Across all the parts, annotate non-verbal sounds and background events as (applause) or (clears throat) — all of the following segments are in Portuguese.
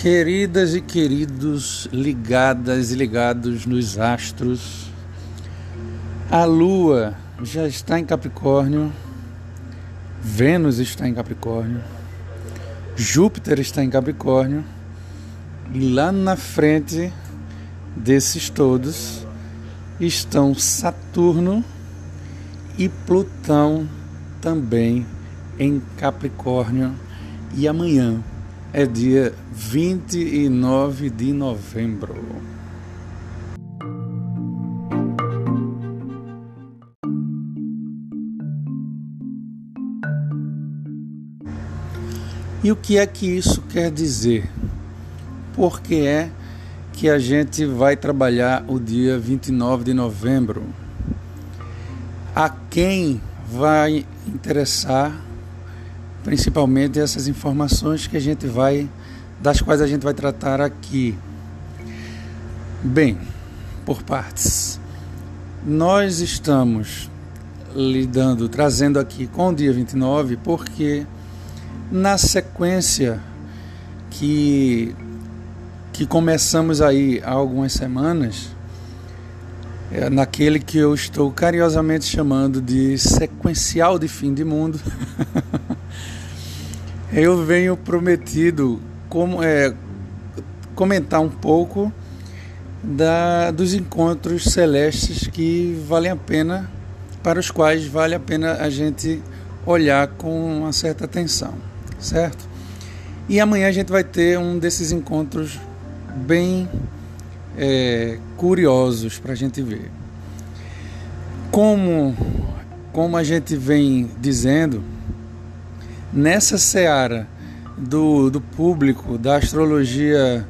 Queridas e queridos, ligadas e ligados nos astros, a Lua já está em Capricórnio, Vênus está em Capricórnio, Júpiter está em Capricórnio, e lá na frente desses todos estão Saturno e Plutão também em Capricórnio, e amanhã é dia 29 de novembro. E o que é que isso quer dizer? Por que é que a gente vai trabalhar o dia 29 de novembro? A quem vai interessar principalmente essas informações que a gente vai das quais a gente vai tratar aqui. Bem, por partes. Nós estamos lidando, trazendo aqui com o dia 29, porque na sequência que que começamos aí há algumas semanas, é naquele que eu estou carinhosamente chamando de sequencial de fim de mundo. (laughs) eu venho prometido como, é, comentar um pouco da, dos encontros celestes que valem a pena, para os quais vale a pena a gente olhar com uma certa atenção, certo? E amanhã a gente vai ter um desses encontros bem é, curiosos para a gente ver. Como, como a gente vem dizendo, nessa seara do, do público, da astrologia,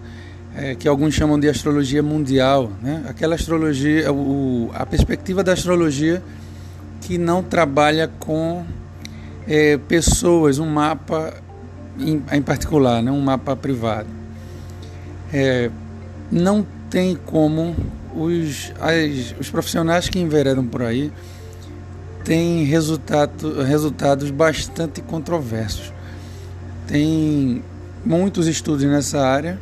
é, que alguns chamam de astrologia mundial, né? aquela astrologia, o, a perspectiva da astrologia que não trabalha com é, pessoas, um mapa em, em, particular, né? um mapa privado. É, não tem como os, as, os profissionais que enveredam por aí tem resultado, resultados bastante controversos. Tem muitos estudos nessa área,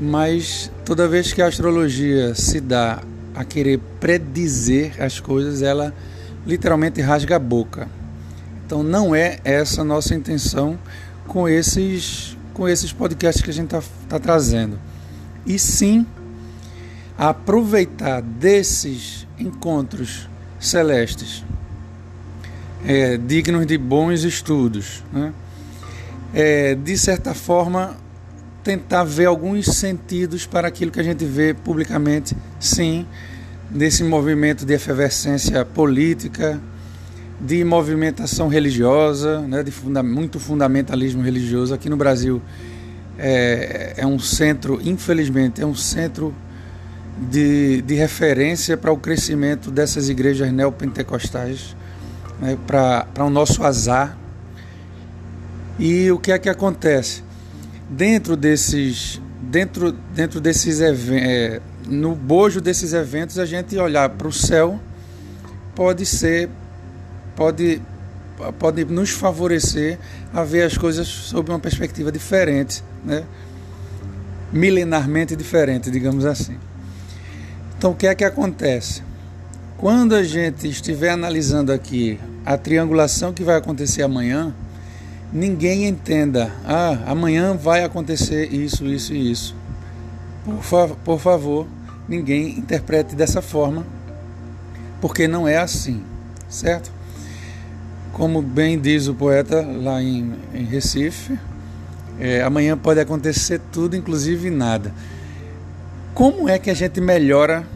mas toda vez que a astrologia se dá a querer predizer as coisas, ela literalmente rasga a boca. Então não é essa nossa intenção com esses, com esses podcasts que a gente está tá trazendo. E sim aproveitar desses encontros celestes, é, dignos de bons estudos. Né? É, de certa forma, tentar ver alguns sentidos para aquilo que a gente vê publicamente, sim, desse movimento de efervescência política, de movimentação religiosa, né, de funda muito fundamentalismo religioso. Aqui no Brasil é, é um centro, infelizmente, é um centro de, de referência para o crescimento dessas igrejas neopentecostais, né, para o nosso azar. E o que é que acontece? Dentro desses, dentro, dentro desses é, no bojo desses eventos, a gente olhar para o céu pode ser, pode, pode nos favorecer a ver as coisas sob uma perspectiva diferente, né? milenarmente diferente, digamos assim. Então, o que é que acontece? Quando a gente estiver analisando aqui a triangulação que vai acontecer amanhã, ninguém entenda, ah, amanhã vai acontecer isso, isso e isso. Por, fa por favor, ninguém interprete dessa forma, porque não é assim, certo? Como bem diz o poeta lá em, em Recife, é, amanhã pode acontecer tudo, inclusive nada. Como é que a gente melhora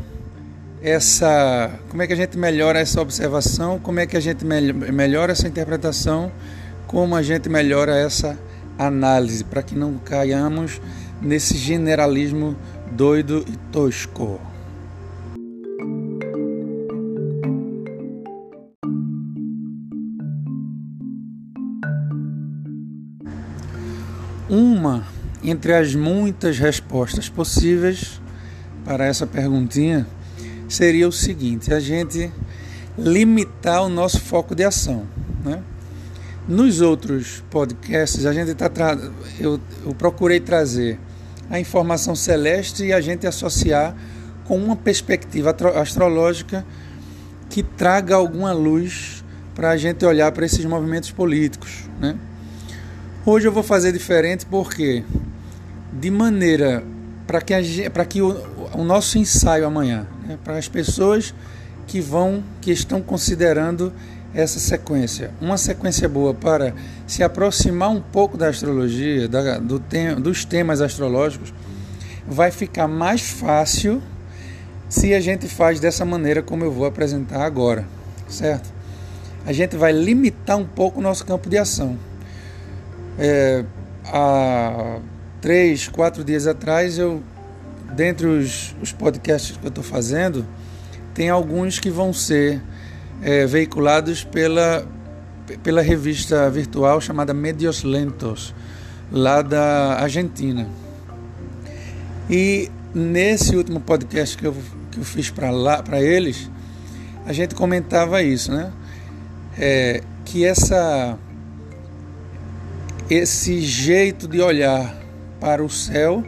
essa, como é que a gente melhora essa observação, como é que a gente melhora essa interpretação, como a gente melhora essa análise para que não caiamos nesse generalismo doido e tosco. Uma entre as muitas respostas possíveis para essa perguntinha seria o seguinte: a gente limitar o nosso foco de ação. Né? Nos outros podcasts, a gente tá tra... eu, eu procurei trazer a informação celeste e a gente associar com uma perspectiva astrológica que traga alguma luz para a gente olhar para esses movimentos políticos. Né? Hoje eu vou fazer diferente porque, de maneira para que, a, que o, o, nosso ensaio amanhã, né, para as pessoas que vão, que estão considerando essa sequência, uma sequência boa para se aproximar um pouco da astrologia, da, do tem, dos temas astrológicos, vai ficar mais fácil se a gente faz dessa maneira como eu vou apresentar agora, certo? A gente vai limitar um pouco o nosso campo de ação. É, há três, quatro dias atrás, eu, dentre os, os podcasts que eu estou fazendo, tem alguns que vão ser é, veiculados pela, pela revista virtual chamada Medios Lentos, lá da Argentina. E nesse último podcast que eu, que eu fiz para eles, a gente comentava isso, né? É, que essa esse jeito de olhar para o céu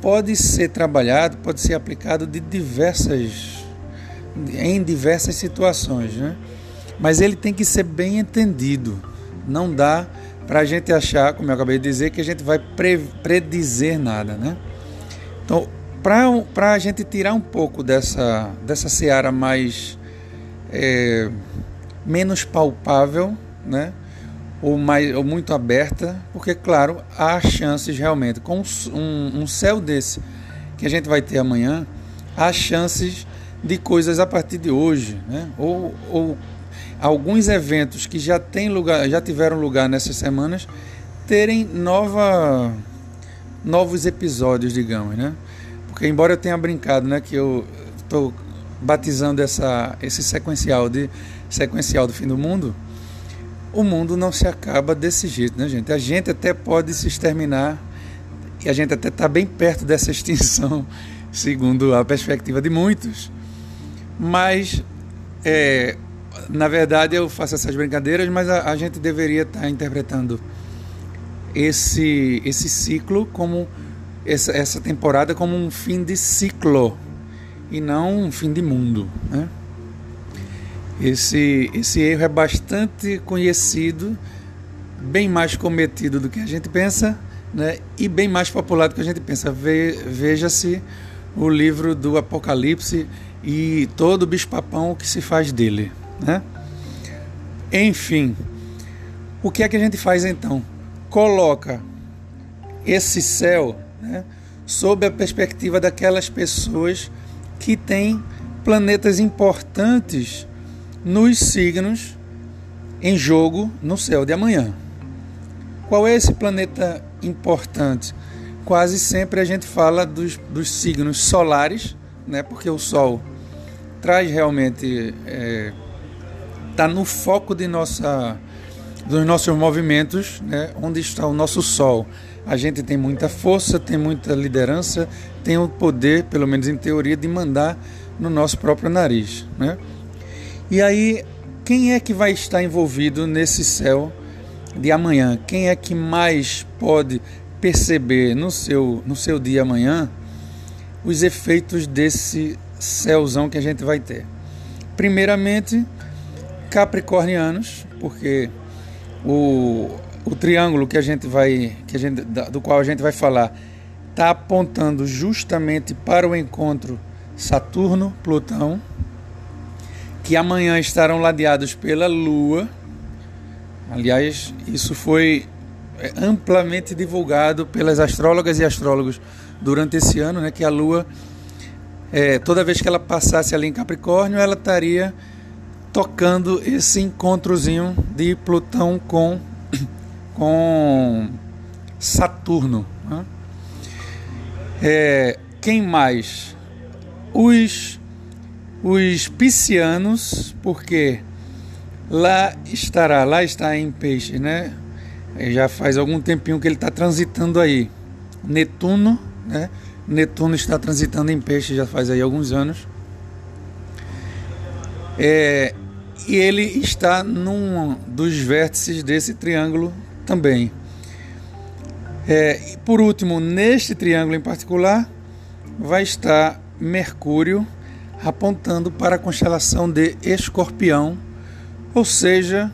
pode ser trabalhado, pode ser aplicado de diversas em diversas situações, né? Mas ele tem que ser bem entendido. Não dá para a gente achar, como eu acabei de dizer, que a gente vai pre predizer nada, né? Então, para a gente tirar um pouco dessa, dessa seara mais é, menos palpável, né? Ou, mais, ou muito aberta, porque, claro, há chances realmente, com um, um céu desse que a gente vai ter amanhã, há chances de coisas a partir de hoje, né? ou, ou alguns eventos que já, tem lugar, já tiveram lugar nessas semanas terem nova, novos episódios, digamos, né? Porque embora eu tenha brincado, né, que eu estou batizando essa, esse sequencial de sequencial do fim do mundo, o mundo não se acaba desse jeito, né, gente? A gente até pode se exterminar e a gente até está bem perto dessa (laughs) extinção, segundo a perspectiva de muitos. Mas, é, na verdade, eu faço essas brincadeiras, mas a, a gente deveria estar tá interpretando esse, esse ciclo como essa, essa temporada como um fim de ciclo e não um fim de mundo. Né? Esse, esse erro é bastante conhecido, bem mais cometido do que a gente pensa né? e bem mais popular do que a gente pensa. Ve, Veja-se o livro do Apocalipse e todo o bispapão que se faz dele. Né? Enfim, o que é que a gente faz então? Coloca esse céu né, sob a perspectiva daquelas pessoas que têm planetas importantes nos signos em jogo no céu de amanhã. Qual é esse planeta importante? Quase sempre a gente fala dos, dos signos solares, né, porque o Sol traz realmente. está é, no foco de nossa, dos nossos movimentos, né, onde está o nosso Sol a gente tem muita força, tem muita liderança, tem o poder, pelo menos em teoria, de mandar no nosso próprio nariz. Né? E aí, quem é que vai estar envolvido nesse céu de amanhã? Quem é que mais pode perceber no seu, no seu dia amanhã os efeitos desse céuzão que a gente vai ter? Primeiramente, capricornianos, porque o, o triângulo que a gente vai, que a gente, do qual a gente vai falar, está apontando justamente para o encontro Saturno-Plutão, que amanhã estarão ladeados pela Lua. Aliás, isso foi é, amplamente divulgado pelas astrólogas e astrólogos durante esse ano, né, que a Lua, é, toda vez que ela passasse ali em Capricórnio, ela estaria tocando esse encontrozinho de Plutão com (coughs) com Saturno. Né? É, quem mais? Os, os piscianos, porque lá estará, lá está em peixe, né? Já faz algum tempinho que ele está transitando aí. Netuno, né? Netuno está transitando em peixe já faz aí alguns anos. É, e ele está num dos vértices desse triângulo também. É, por último, neste triângulo em particular, vai estar Mercúrio apontando para a constelação de Escorpião, ou seja,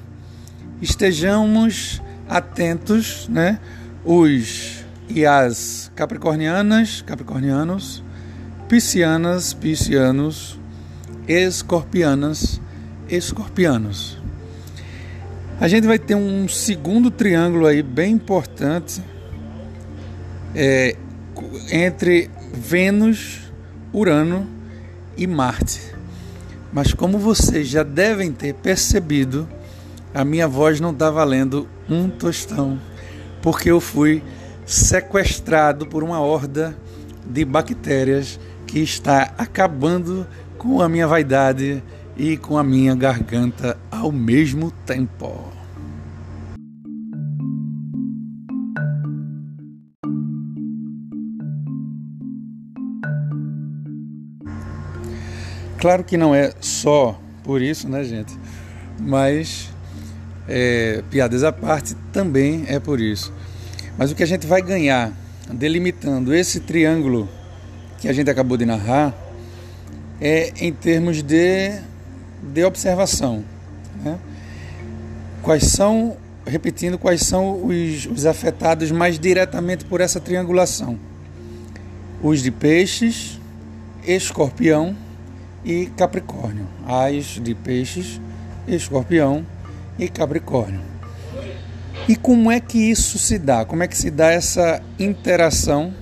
estejamos atentos, né? Os e as capricornianas, capricornianos, piscianas, piscianos, escorpianas, escorpianos. A gente vai ter um segundo triângulo aí bem importante é, entre Vênus, Urano e Marte. Mas como vocês já devem ter percebido, a minha voz não está valendo um tostão, porque eu fui sequestrado por uma horda de bactérias que está acabando com a minha vaidade e com a minha garganta ao mesmo tempo. Claro que não é só por isso, né, gente? Mas, é, piadas à parte, também é por isso. Mas o que a gente vai ganhar delimitando esse triângulo que a gente acabou de narrar é em termos de, de observação. Né? Quais são, repetindo, quais são os, os afetados mais diretamente por essa triangulação? Os de peixes, escorpião e Capricórnio. As de Peixes, Escorpião e Capricórnio. E como é que isso se dá? Como é que se dá essa interação?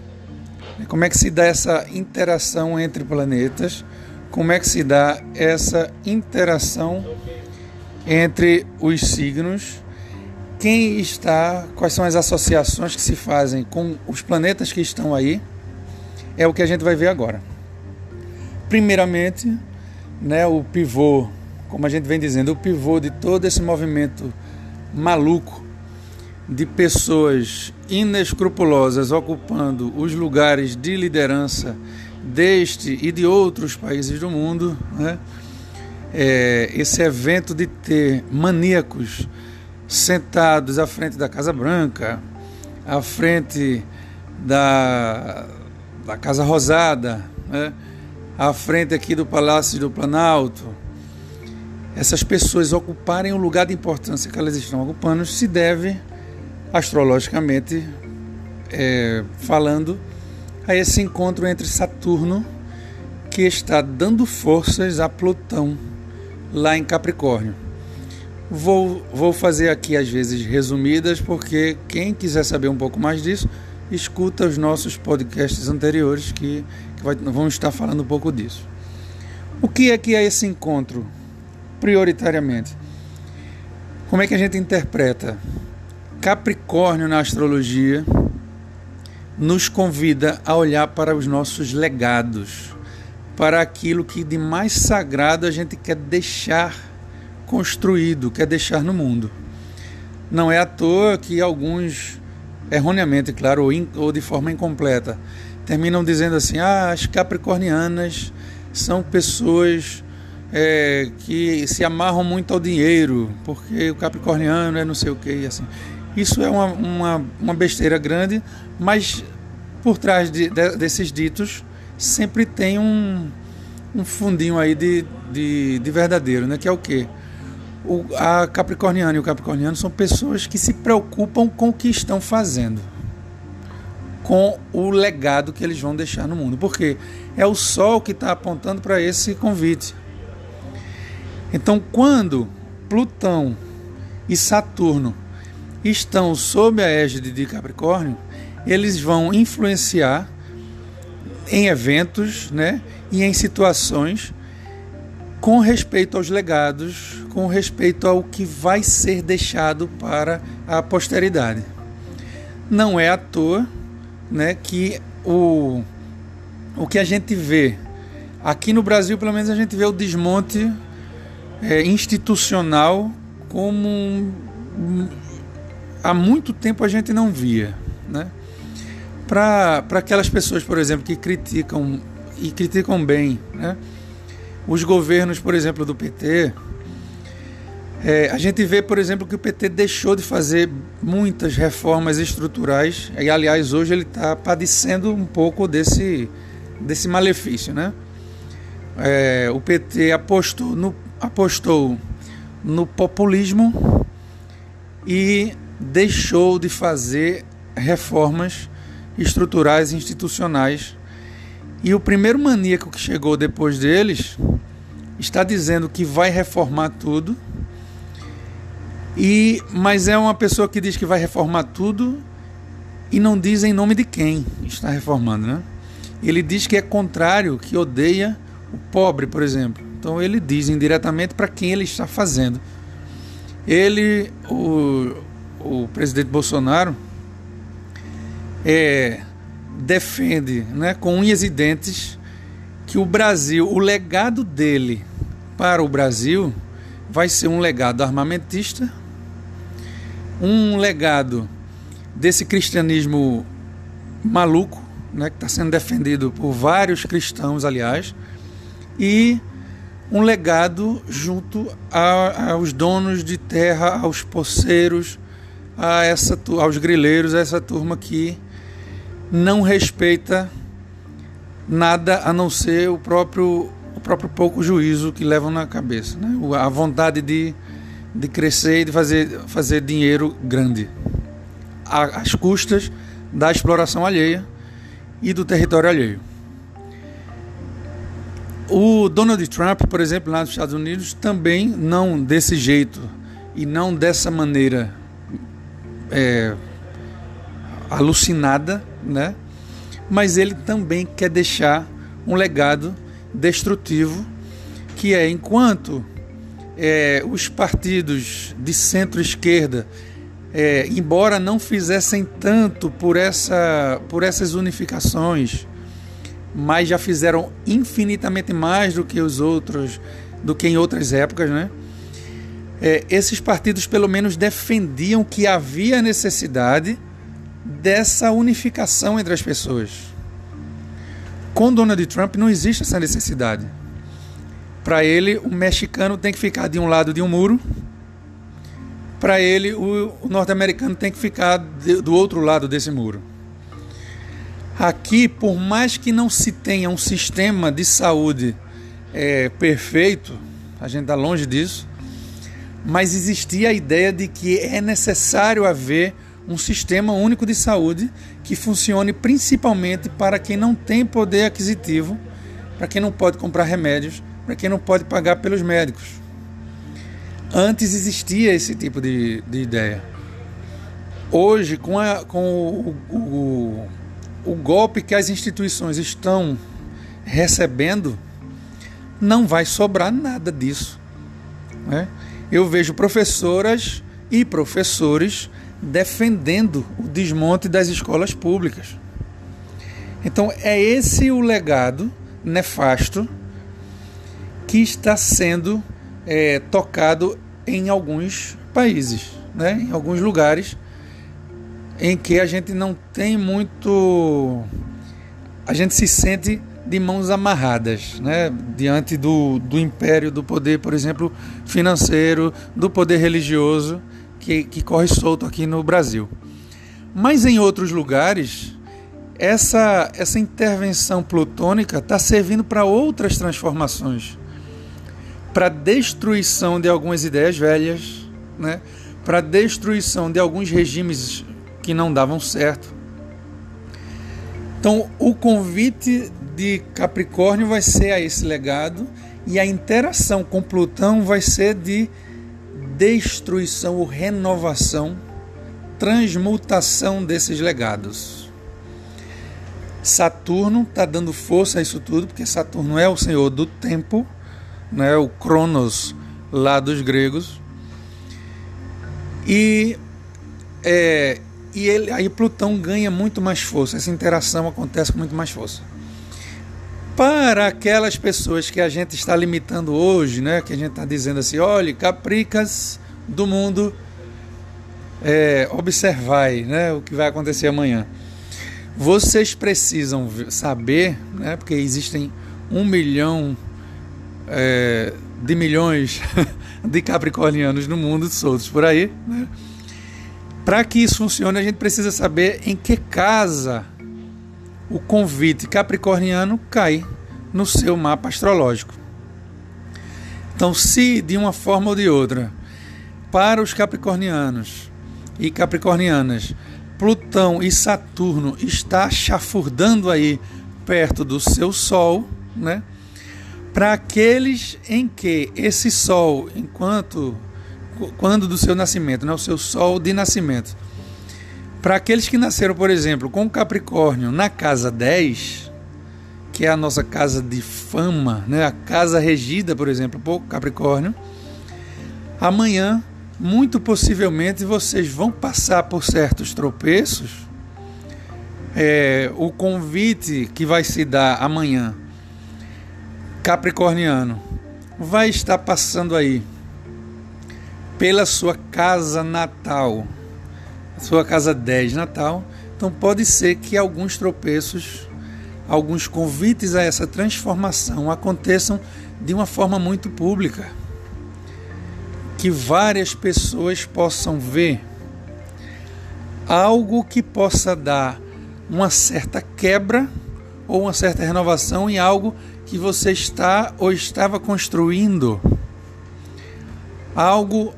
Como é que se dá essa interação entre planetas? Como é que se dá essa interação entre os signos? Quem está, quais são as associações que se fazem com os planetas que estão aí? É o que a gente vai ver agora. Primeiramente, né, o pivô, como a gente vem dizendo, o pivô de todo esse movimento maluco de pessoas inescrupulosas ocupando os lugares de liderança deste e de outros países do mundo, né? É, esse evento de ter maníacos sentados à frente da Casa Branca, à frente da, da Casa Rosada, né? À frente aqui do Palácio do Planalto, essas pessoas ocuparem o lugar de importância que elas estão ocupando se deve, astrologicamente é, falando, a esse encontro entre Saturno, que está dando forças a Plutão lá em Capricórnio. Vou, vou fazer aqui às vezes resumidas, porque quem quiser saber um pouco mais disso, escuta os nossos podcasts anteriores que que vai, vamos estar falando um pouco disso. O que é que é esse encontro, prioritariamente? Como é que a gente interpreta? Capricórnio na astrologia nos convida a olhar para os nossos legados, para aquilo que de mais sagrado a gente quer deixar construído, quer deixar no mundo. Não é à toa que alguns, erroneamente, claro, ou, in, ou de forma incompleta, terminam dizendo assim: ah, as capricornianas são pessoas é, que se amarram muito ao dinheiro, porque o capricorniano é não sei o que assim. Isso é uma, uma, uma besteira grande, mas por trás de, de, desses ditos sempre tem um, um fundinho aí de, de, de verdadeiro, né? que é o quê? O, a capricorniana e o capricorniano são pessoas que se preocupam com o que estão fazendo com o legado que eles vão deixar no mundo, porque é o Sol que está apontando para esse convite. Então, quando Plutão e Saturno estão sob a égide de Capricórnio, eles vão influenciar em eventos né, e em situações com respeito aos legados, com respeito ao que vai ser deixado para a posteridade. Não é à toa né, que o, o que a gente vê aqui no Brasil, pelo menos a gente vê o desmonte é, institucional como um, há muito tempo a gente não via, né? Para aquelas pessoas, por exemplo, que criticam e criticam bem, né? Os governos, por exemplo, do PT, É, a gente vê, por exemplo, que o PT deixou de fazer muitas reformas estruturais, e aliás, hoje ele está padecendo um pouco desse, desse malefício. Né? É, o PT apostou no, apostou no populismo e deixou de fazer reformas estruturais e institucionais. E o primeiro maníaco que chegou depois deles está dizendo que vai reformar tudo e, mas é uma pessoa que diz que vai reformar tudo e não diz em nome de quem está reformando, né? Ele diz que é contrário, que odeia o pobre, por exemplo. Então ele diz indiretamente para quem ele está fazendo. Ele, o, o presidente Bolsonaro, é, defende né, com unhas e dentes que o Brasil, o legado dele para o Brasil vai ser um legado armamentista, um legado desse cristianismo maluco, né, que está sendo defendido por vários cristãos, aliás, e um legado junto a, aos donos de terra, aos poceiros, a essa, aos grileiros, a essa turma que não respeita nada a não ser o próprio, o próprio pouco juízo que levam na cabeça, né? a vontade de de crescer e de fazer, fazer dinheiro grande, às custas da exploração alheia e do território alheio. O Donald Trump, por exemplo, lá nos Estados Unidos, também não desse jeito e não dessa maneira é, alucinada, né? mas ele também quer deixar um legado destrutivo que é enquanto é, os partidos de centro-esquerda, é, embora não fizessem tanto por, essa, por essas unificações, mas já fizeram infinitamente mais do que os outros, do que em outras épocas, né? É, esses partidos pelo menos defendiam que havia necessidade dessa unificação entre as pessoas. Com Donald Trump não existe essa necessidade. Para ele, o mexicano tem que ficar de um lado de um muro. Para ele, o, norte-americano tem que ficar de, do outro lado desse muro. Aqui, por mais que não se tenha um sistema de saúde é, perfeito, a gente está longe disso, mas existia a ideia de que é necessário haver um sistema único de saúde que funcione principalmente para quem não tem poder aquisitivo, para quem não pode comprar remédios para quem não pode pagar pelos médicos. Antes existia esse tipo de, de ideia. Hoje, com, a, com o, o, o golpe que as instituições estão recebendo, não vai sobrar nada disso. Né? Eu vejo professoras e professores defendendo o desmonte das escolas públicas. Então, é esse o legado nefasto que está sendo é, tocado em alguns países, né? em alguns lugares em que a gente não tem muito. A gente se sente de mãos amarradas né? diante do, do império, do poder, por exemplo, financeiro, do poder religioso que, que corre solto aqui no Brasil. Mas em outros lugares, essa, essa intervenção plutônica está servindo para outras transformações para destruição de algumas ideias velhas, né? para destruição de alguns regimes que não davam certo. Então, o convite de Capricórnio vai ser a esse legado e a interação com Plutão vai ser de destruição ou renovação, transmutação desses legados. Saturno está dando força a isso tudo, porque Saturno é o senhor do tempo né, o Cronos lá dos gregos. E, é, e ele, aí Plutão ganha muito mais força, essa interação acontece com muito mais força. Para aquelas pessoas que a gente está limitando hoje, né, que a gente está dizendo assim, olhe, capricas do mundo, é, observai né, o que vai acontecer amanhã. Vocês precisam saber, né, porque existem um milhão é, de milhões (laughs) de capricornianos no mundo soltos por aí. Né? Para que isso funcione, a gente precisa saber em que casa o convite capricorniano cai no seu mapa astrológico. Então, se de uma forma ou de outra, para os capricornianos e capricornianas, Plutão e Saturno está chafurdando aí perto do seu Sol, né? Para aqueles em que esse Sol, enquanto quando do seu nascimento, né, o seu Sol de nascimento, para aqueles que nasceram, por exemplo, com Capricórnio na casa 10, que é a nossa casa de fama, né, a casa regida, por exemplo, por Capricórnio, amanhã muito possivelmente vocês vão passar por certos tropeços. É, o convite que vai se dar amanhã, Capricorniano, vai estar passando aí pela sua casa natal, sua casa 10 natal. Então pode ser que alguns tropeços, alguns convites a essa transformação aconteçam de uma forma muito pública que várias pessoas possam ver algo que possa dar uma certa quebra ou uma certa renovação em algo que você está ou estava construindo. Algo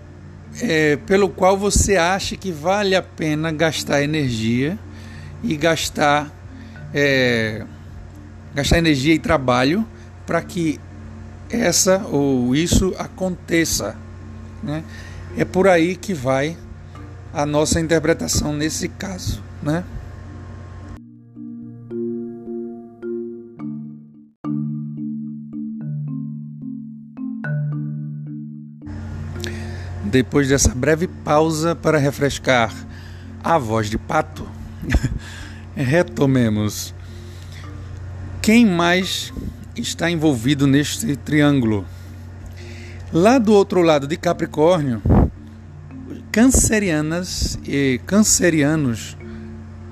é, pelo qual você acha que vale a pena gastar energia e gastar, é, gastar energia e trabalho para que essa ou isso aconteça. Né? É por aí que vai a nossa interpretação nesse caso. Né? Depois dessa breve pausa para refrescar a voz de pato, (laughs) retomemos. Quem mais está envolvido neste triângulo? Lá do outro lado de Capricórnio, cancerianas e cancerianos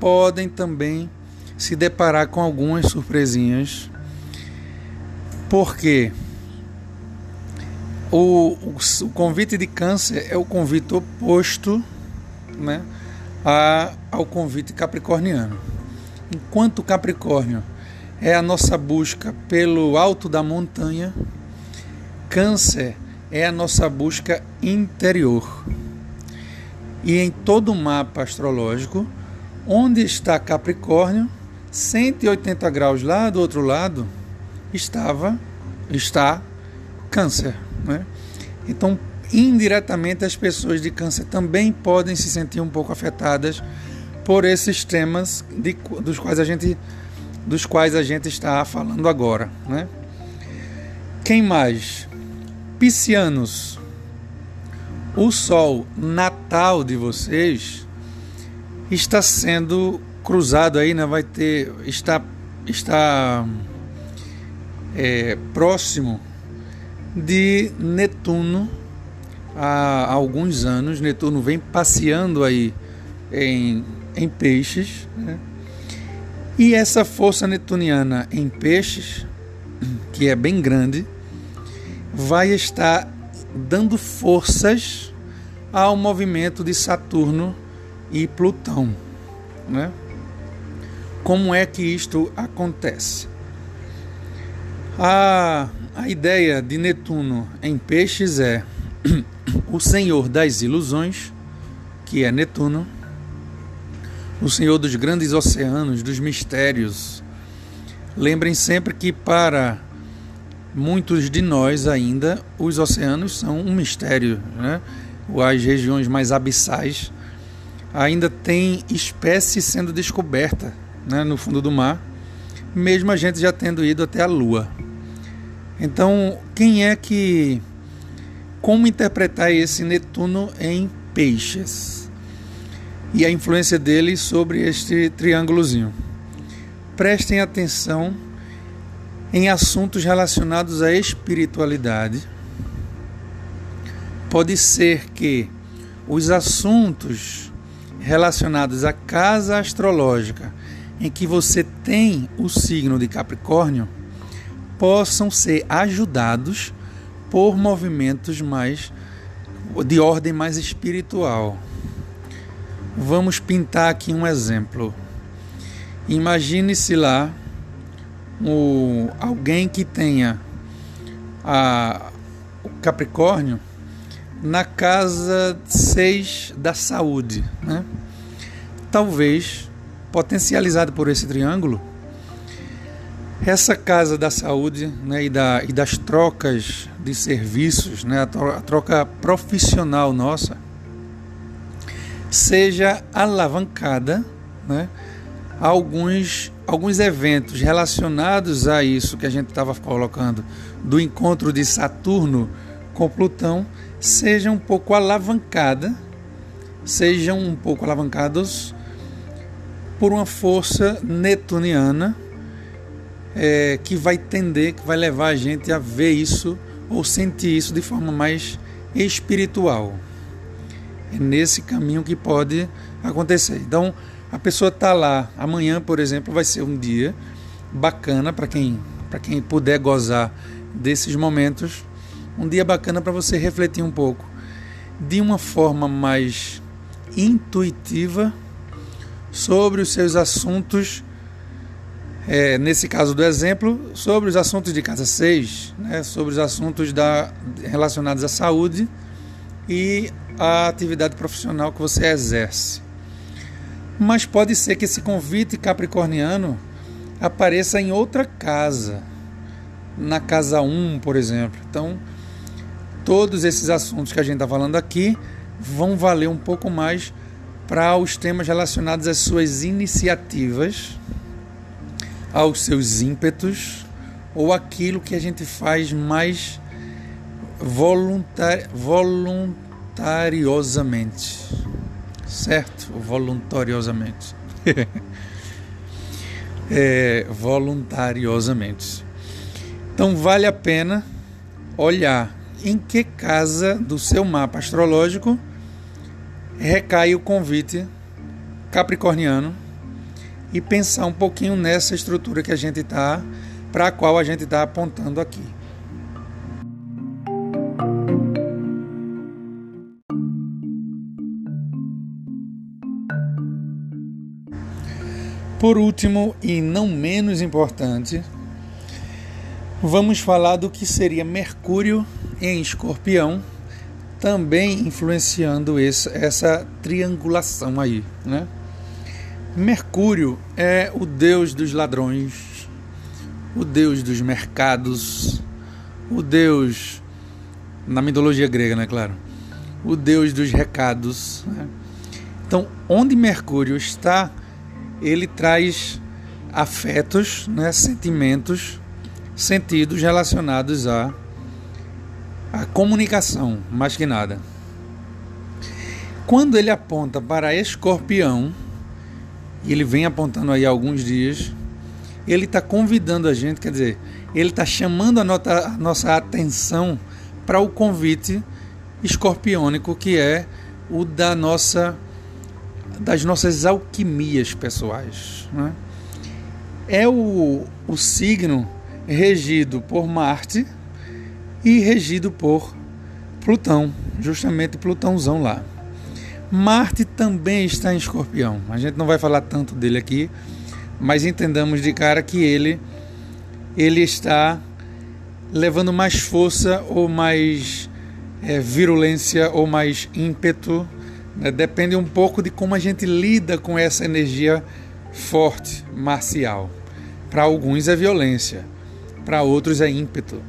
podem também se deparar com algumas surpresinhas, porque o, o, convite de câncer é o convite oposto né, a, ao convite capricorniano. Enquanto Capricórnio é a nossa busca pelo alto da montanha, Câncer é a nossa busca interior. E em todo o mapa astrológico, onde está Capricórnio, 180 graus lá do outro lado, estava está Câncer. Né? Então, indiretamente, as pessoas de Câncer também podem se sentir um pouco afetadas por esses temas de, dos, quais a gente, dos quais a gente está falando agora. Né? Quem mais? Piscianos, o sol natal de vocês está sendo cruzado aí, né? Vai ter está está é, próximo de Netuno há alguns anos. Netuno vem passeando aí em, em peixes, né? e essa força netuniana em peixes, (clears throat) que é bem grande, vai estar dando forças ao movimento de Saturno e Plutão. Né? Como é que isto acontece? A, a ideia de Netuno em Peixes é (clears throat) o senhor das ilusões, que é Netuno, o senhor dos grandes oceanos, dos mistérios. Lembrem sempre que para muitos de nós ainda os oceanos são um mistério, né? As regiões mais abissais ainda tem espécies sendo descoberta né, no fundo do mar, mesmo a gente já tendo ido até a Lua. Então, quem é que. Como interpretar esse Netuno em peixes? E a influência dele sobre este triângulozinho. Prestem atenção em assuntos relacionados à espiritualidade. Pode ser que os assuntos relacionados à casa astrológica em que você tem o signo de Capricórnio possam ser ajudados por movimentos mais de ordem mais espiritual. Vamos pintar aqui um exemplo. Imagine-se lá o, alguém que tenha a, o Capricórnio na casa 6 da saúde, né? Talvez potencializado por esse triângulo, essa casa da saúde né, e, da, e das trocas de serviços, né, a, troca profissional nossa, seja alavancada né, a alguns, alguns eventos relacionados a isso que a gente estava colocando do encontro de Saturno com Plutão, seja um pouco alavancada, sejam um pouco alavancados por uma força netuniana é, que vai tender, que vai levar a gente a ver isso ou sentir isso de forma mais espiritual. É nesse caminho que pode acontecer. Então, a pessoa está lá. Amanhã, por exemplo, vai ser um dia bacana para quem, quem puder gozar desses momentos. Um dia bacana para você refletir um pouco de uma forma mais intuitiva sobre os seus assuntos é, nesse caso do exemplo, sobre os assuntos de casa 6, né, sobre os assuntos da, relacionados à saúde e à atividade profissional que você exerce. Mas pode ser que esse convite capricorniano apareça em outra casa, na casa 1, por exemplo. Então, todos esses assuntos que a gente está falando aqui vão valer um pouco mais para os temas relacionados às suas iniciativas aos seus ímpetos ou aquilo que a gente faz mais voluntari voluntariosamente. Certo? Voluntariosamente. (laughs) é, voluntariosamente. Então vale a pena olhar em que casa do seu mapa astrológico recai o convite capricorniano e pensar um pouquinho nessa estrutura que a gente está, para a qual a gente está apontando aqui. Por último, e não menos importante, vamos falar do que seria Mercúrio em Escorpião, também influenciando essa, essa triangulação aí, né? Mercúrio é o deus dos ladrões, o deus dos mercados, o deus, na mitologia grega, né, claro, o deus dos recados. Né? Então, onde Mercúrio está, ele traz afetos, né, sentimentos, sentidos relacionados à, à comunicação, mais que nada. Quando ele aponta para Escorpião, e ele vem apontando aí alguns dias, ele está convidando a gente, quer dizer, ele está chamando a, nota, a nossa atenção para o convite escorpiônico que é o da nossa das nossas alquimias pessoais. Né? É o, o signo regido por Marte e regido por Plutão, justamente Plutãozão lá. Marte também está em Escorpião. A gente não vai falar tanto dele aqui, mas entendamos de cara que ele ele está levando mais força ou mais é, virulência ou mais ímpeto. Né? Depende um pouco de como a gente lida com essa energia forte, marcial. Para alguns é violência, para outros é ímpeto.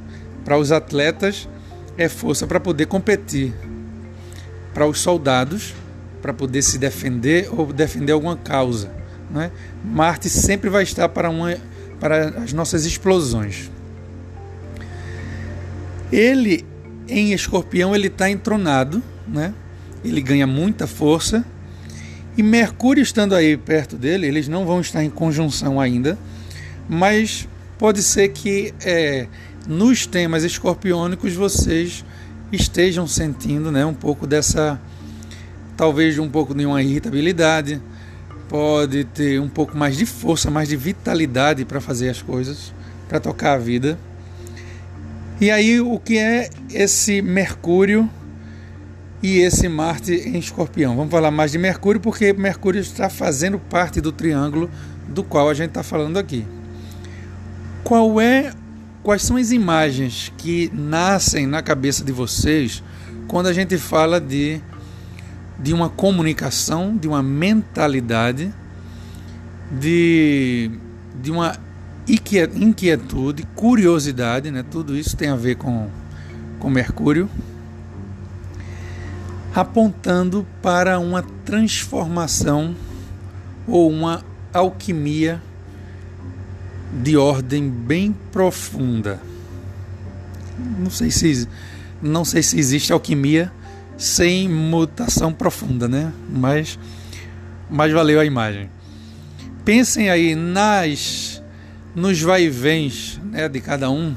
Para os atletas é força para poder competir. Para os soldados para poder se defender ou defender alguma causa. Né? Marte sempre vai estar para, uma, para as nossas explosões. Ele, em escorpião, ele está entronado, né? ele ganha muita força. E Mercúrio estando aí perto dele, eles não vão estar em conjunção ainda, mas pode ser que é, nos temas escorpiônicos vocês estejam sentindo né, um pouco dessa talvez um pouco de uma irritabilidade, pode ter um pouco mais de força, mais de vitalidade para fazer as coisas, para tocar a vida. E aí, o que é esse Mercúrio e esse Marte em Escorpião? Vamos falar mais de Mercúrio, porque Mercúrio está fazendo parte do triângulo do qual a gente está falando aqui. Qual é, quais são as imagens que nascem na cabeça de vocês quando a gente fala de, de uma comunicação, de uma mentalidade, de, de uma inquietude, curiosidade, né? tudo isso tem a ver com, com Mercúrio, apontando para uma transformação ou uma alquimia de ordem bem profunda. Não sei se não sei se existe alquimia sem mutação profunda, né? Mas mas valeu a imagem. Pensem aí nas nos vai-vens né, de cada um,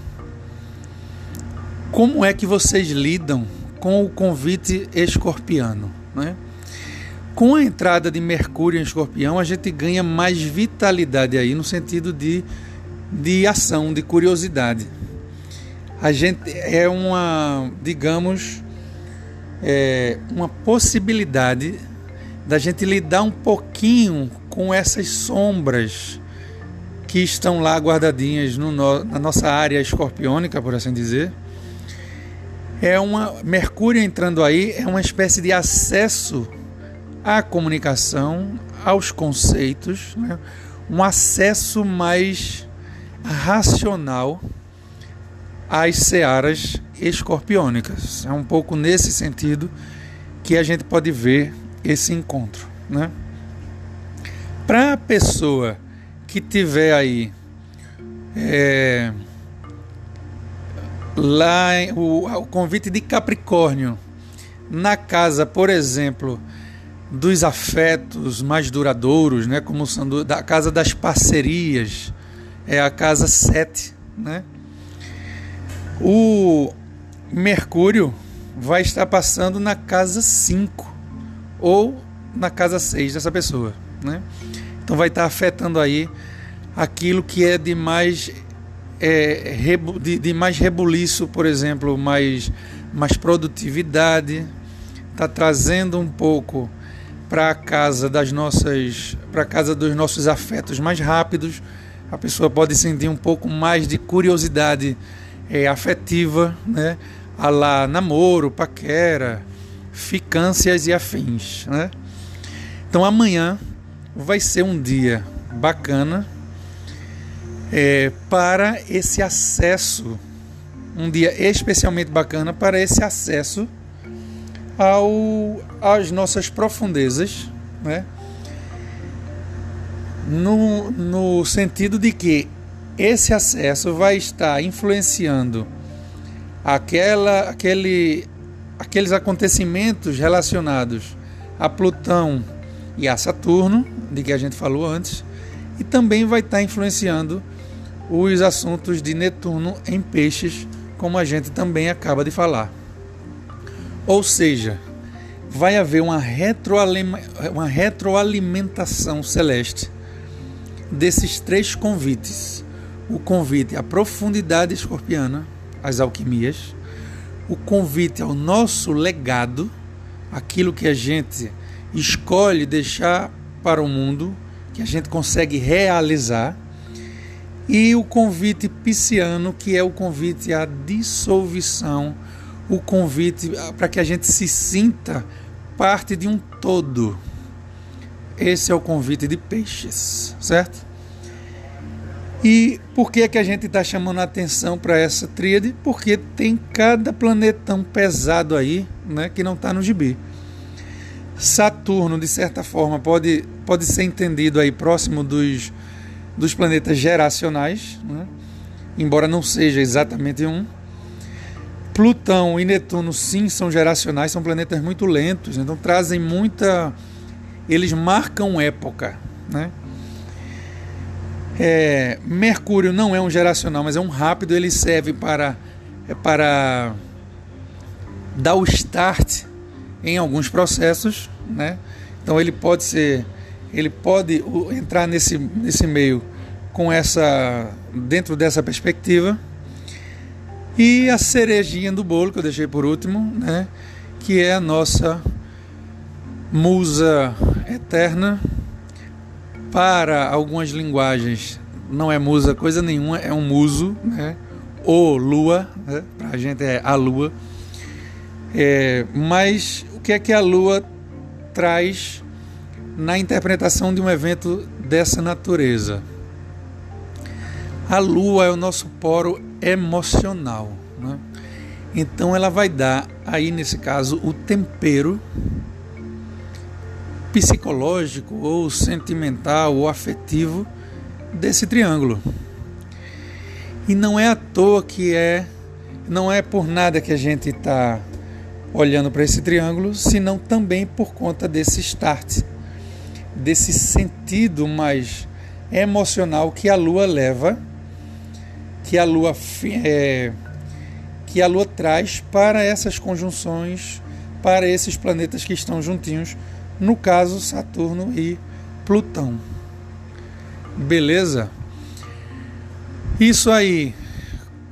como é que vocês lidam com o convite escorpiano? Né? Com a entrada de Mercúrio em escorpião, a gente ganha mais vitalidade aí, no sentido de, de ação, de curiosidade. A gente é uma, digamos, é uma possibilidade da gente lidar um pouquinho com essas sombras que estão lá guardadinhas no, na nossa área escorpiônica, por assim dizer. É uma Mercúrio entrando aí é uma espécie de acesso à comunicação, aos conceitos, né? um acesso mais racional às searas escorpiônicas. É um pouco nesse sentido que a gente pode ver esse encontro, né? Para a pessoa que tiver aí é, lá o, o convite de Capricórnio na casa, por exemplo, dos afetos mais duradouros, né, como são da casa das parcerias, é a casa 7, né? O Mercúrio vai estar passando na casa 5 ou na casa 6 dessa pessoa, né? Então vai estar afetando aí aquilo que é de mais é, de, de, mais rebuliço, por exemplo, mais, mais produtividade, está trazendo um pouco para a casa das nossas, para casa dos nossos afetos mais rápidos. A pessoa pode sentir um pouco mais de curiosidade é, afetiva, né? A lá namoro, paquera, ficâncias e afins, né? Então amanhã vai ser um dia bacana é, para esse acesso, um dia especialmente bacana para esse acesso ao, às nossas profundezas, né? no, no sentido de que esse acesso vai estar influenciando aquela, aquele, aqueles acontecimentos relacionados a Plutão e a Saturno, de que a gente falou antes, e também vai estar influenciando os assuntos de Netuno em peixes, como a gente também acaba de falar. Ou seja, vai haver uma, uma retroalimentação celeste desses três convites: o convite à profundidade escorpiana, às alquimias, o convite ao nosso legado, aquilo que a gente escolhe deixar para o mundo, que a gente consegue realizar, e o convite pisciano, que é o convite à dissolução, o convite para que a gente se sinta parte de um todo. Esse é o convite de peixes, certo? E por que, é que a gente está chamando a atenção para essa tríade? Porque tem cada planetão pesado aí né, que não está no gibi. Saturno, de certa forma, pode, pode ser entendido aí próximo dos dos planetas geracionais, né? embora não seja exatamente um. Plutão e Netuno, sim, são geracionais, são planetas muito lentos, então trazem muita. Eles marcam época. Né? É, Mercúrio não é um geracional, mas é um rápido, ele serve para, é para dar o start em alguns processos. Né? Então ele pode ser ele pode entrar nesse, nesse meio com essa dentro dessa perspectiva E a cerejinha do bolo que eu deixei por último, né? Que é a nossa musa eterna. Para algumas linguagens não é musa coisa nenhuma, é um muso, né? Ou lua, né? para a gente é a lua. É, mas o que é que a lua traz na interpretação de um evento dessa natureza? A lua é o nosso poro emocional. Né? Então ela vai dar aí nesse caso o tempero psicológico ou sentimental ou afetivo desse triângulo. E não é à toa que é, não é por nada que a gente está olhando para esse triângulo, senão também por conta desse start, desse sentido mais emocional que a Lua leva, que a Lua é, que a Lua traz para essas conjunções, para esses planetas que estão juntinhos, no caso Saturno e Plutão. Beleza? Isso aí,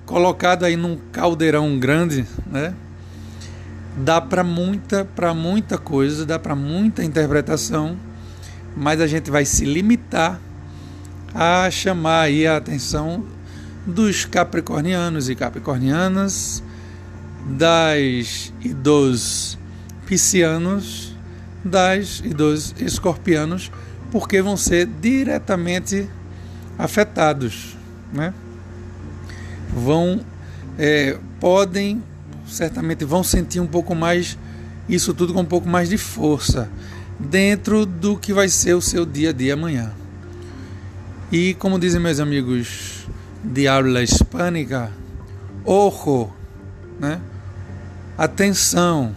colocado aí num caldeirão grande, né? Dá para muita, para muita coisa, dá para muita interpretação, mas a gente vai se limitar a chamar aí a atenção dos capricornianos e capricornianas, das e dos piscianos, das e dos escorpianos porque vão ser diretamente afetados, né? Vão, é, podem, certamente vão sentir um pouco mais isso tudo com um pouco mais de força dentro do que vai ser o seu dia a dia amanhã. E como dizem meus amigos de aula hispânica, ojo, né? Atenção,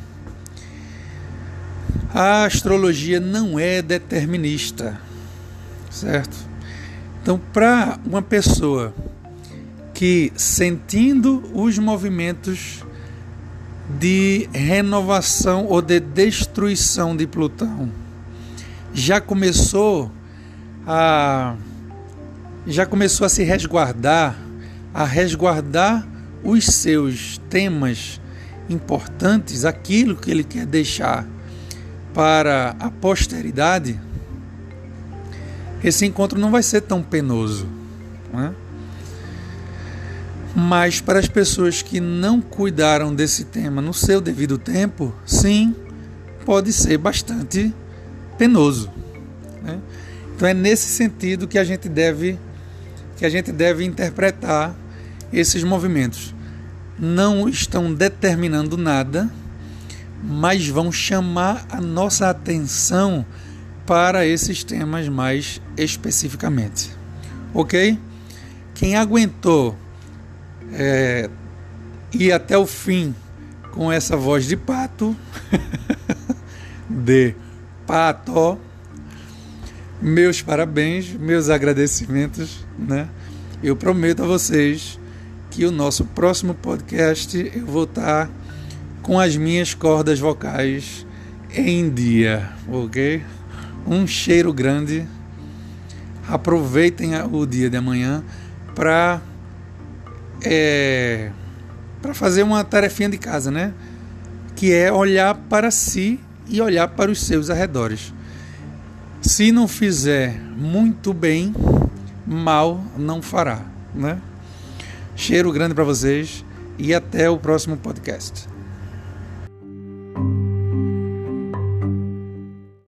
a astrologia não é determinista, certo? Então, para uma pessoa que sentindo os movimentos de renovação ou de destruição de Plutão já começou a já começou a se resguardar, a resguardar os seus temas importantes, aquilo que ele quer deixar para a posteridade, esse encontro não vai ser tão penoso. Né? Mas para as pessoas que não cuidaram desse tema no seu devido tempo, sim, pode ser bastante penoso. Né? Então é nesse sentido que a gente deve que a gente deve interpretar esses movimentos. Não estão determinando nada, mas vão chamar a nossa atenção para esses temas mais especificamente. Ok? Quem aguentou é, ir até o fim com essa voz de pato, (laughs) de pato, meus parabéns, meus agradecimentos, né? Eu prometo a vocês que o nosso próximo podcast eu vou estar com as minhas cordas vocais em dia, ok? Um cheiro grande. Aproveitem o dia de amanhã para é, para fazer uma tarefinha de casa, né? Que é olhar para si e olhar para os seus arredores. Se não fizer muito bem, mal não fará, né? Cheiro grande para vocês e até o próximo podcast.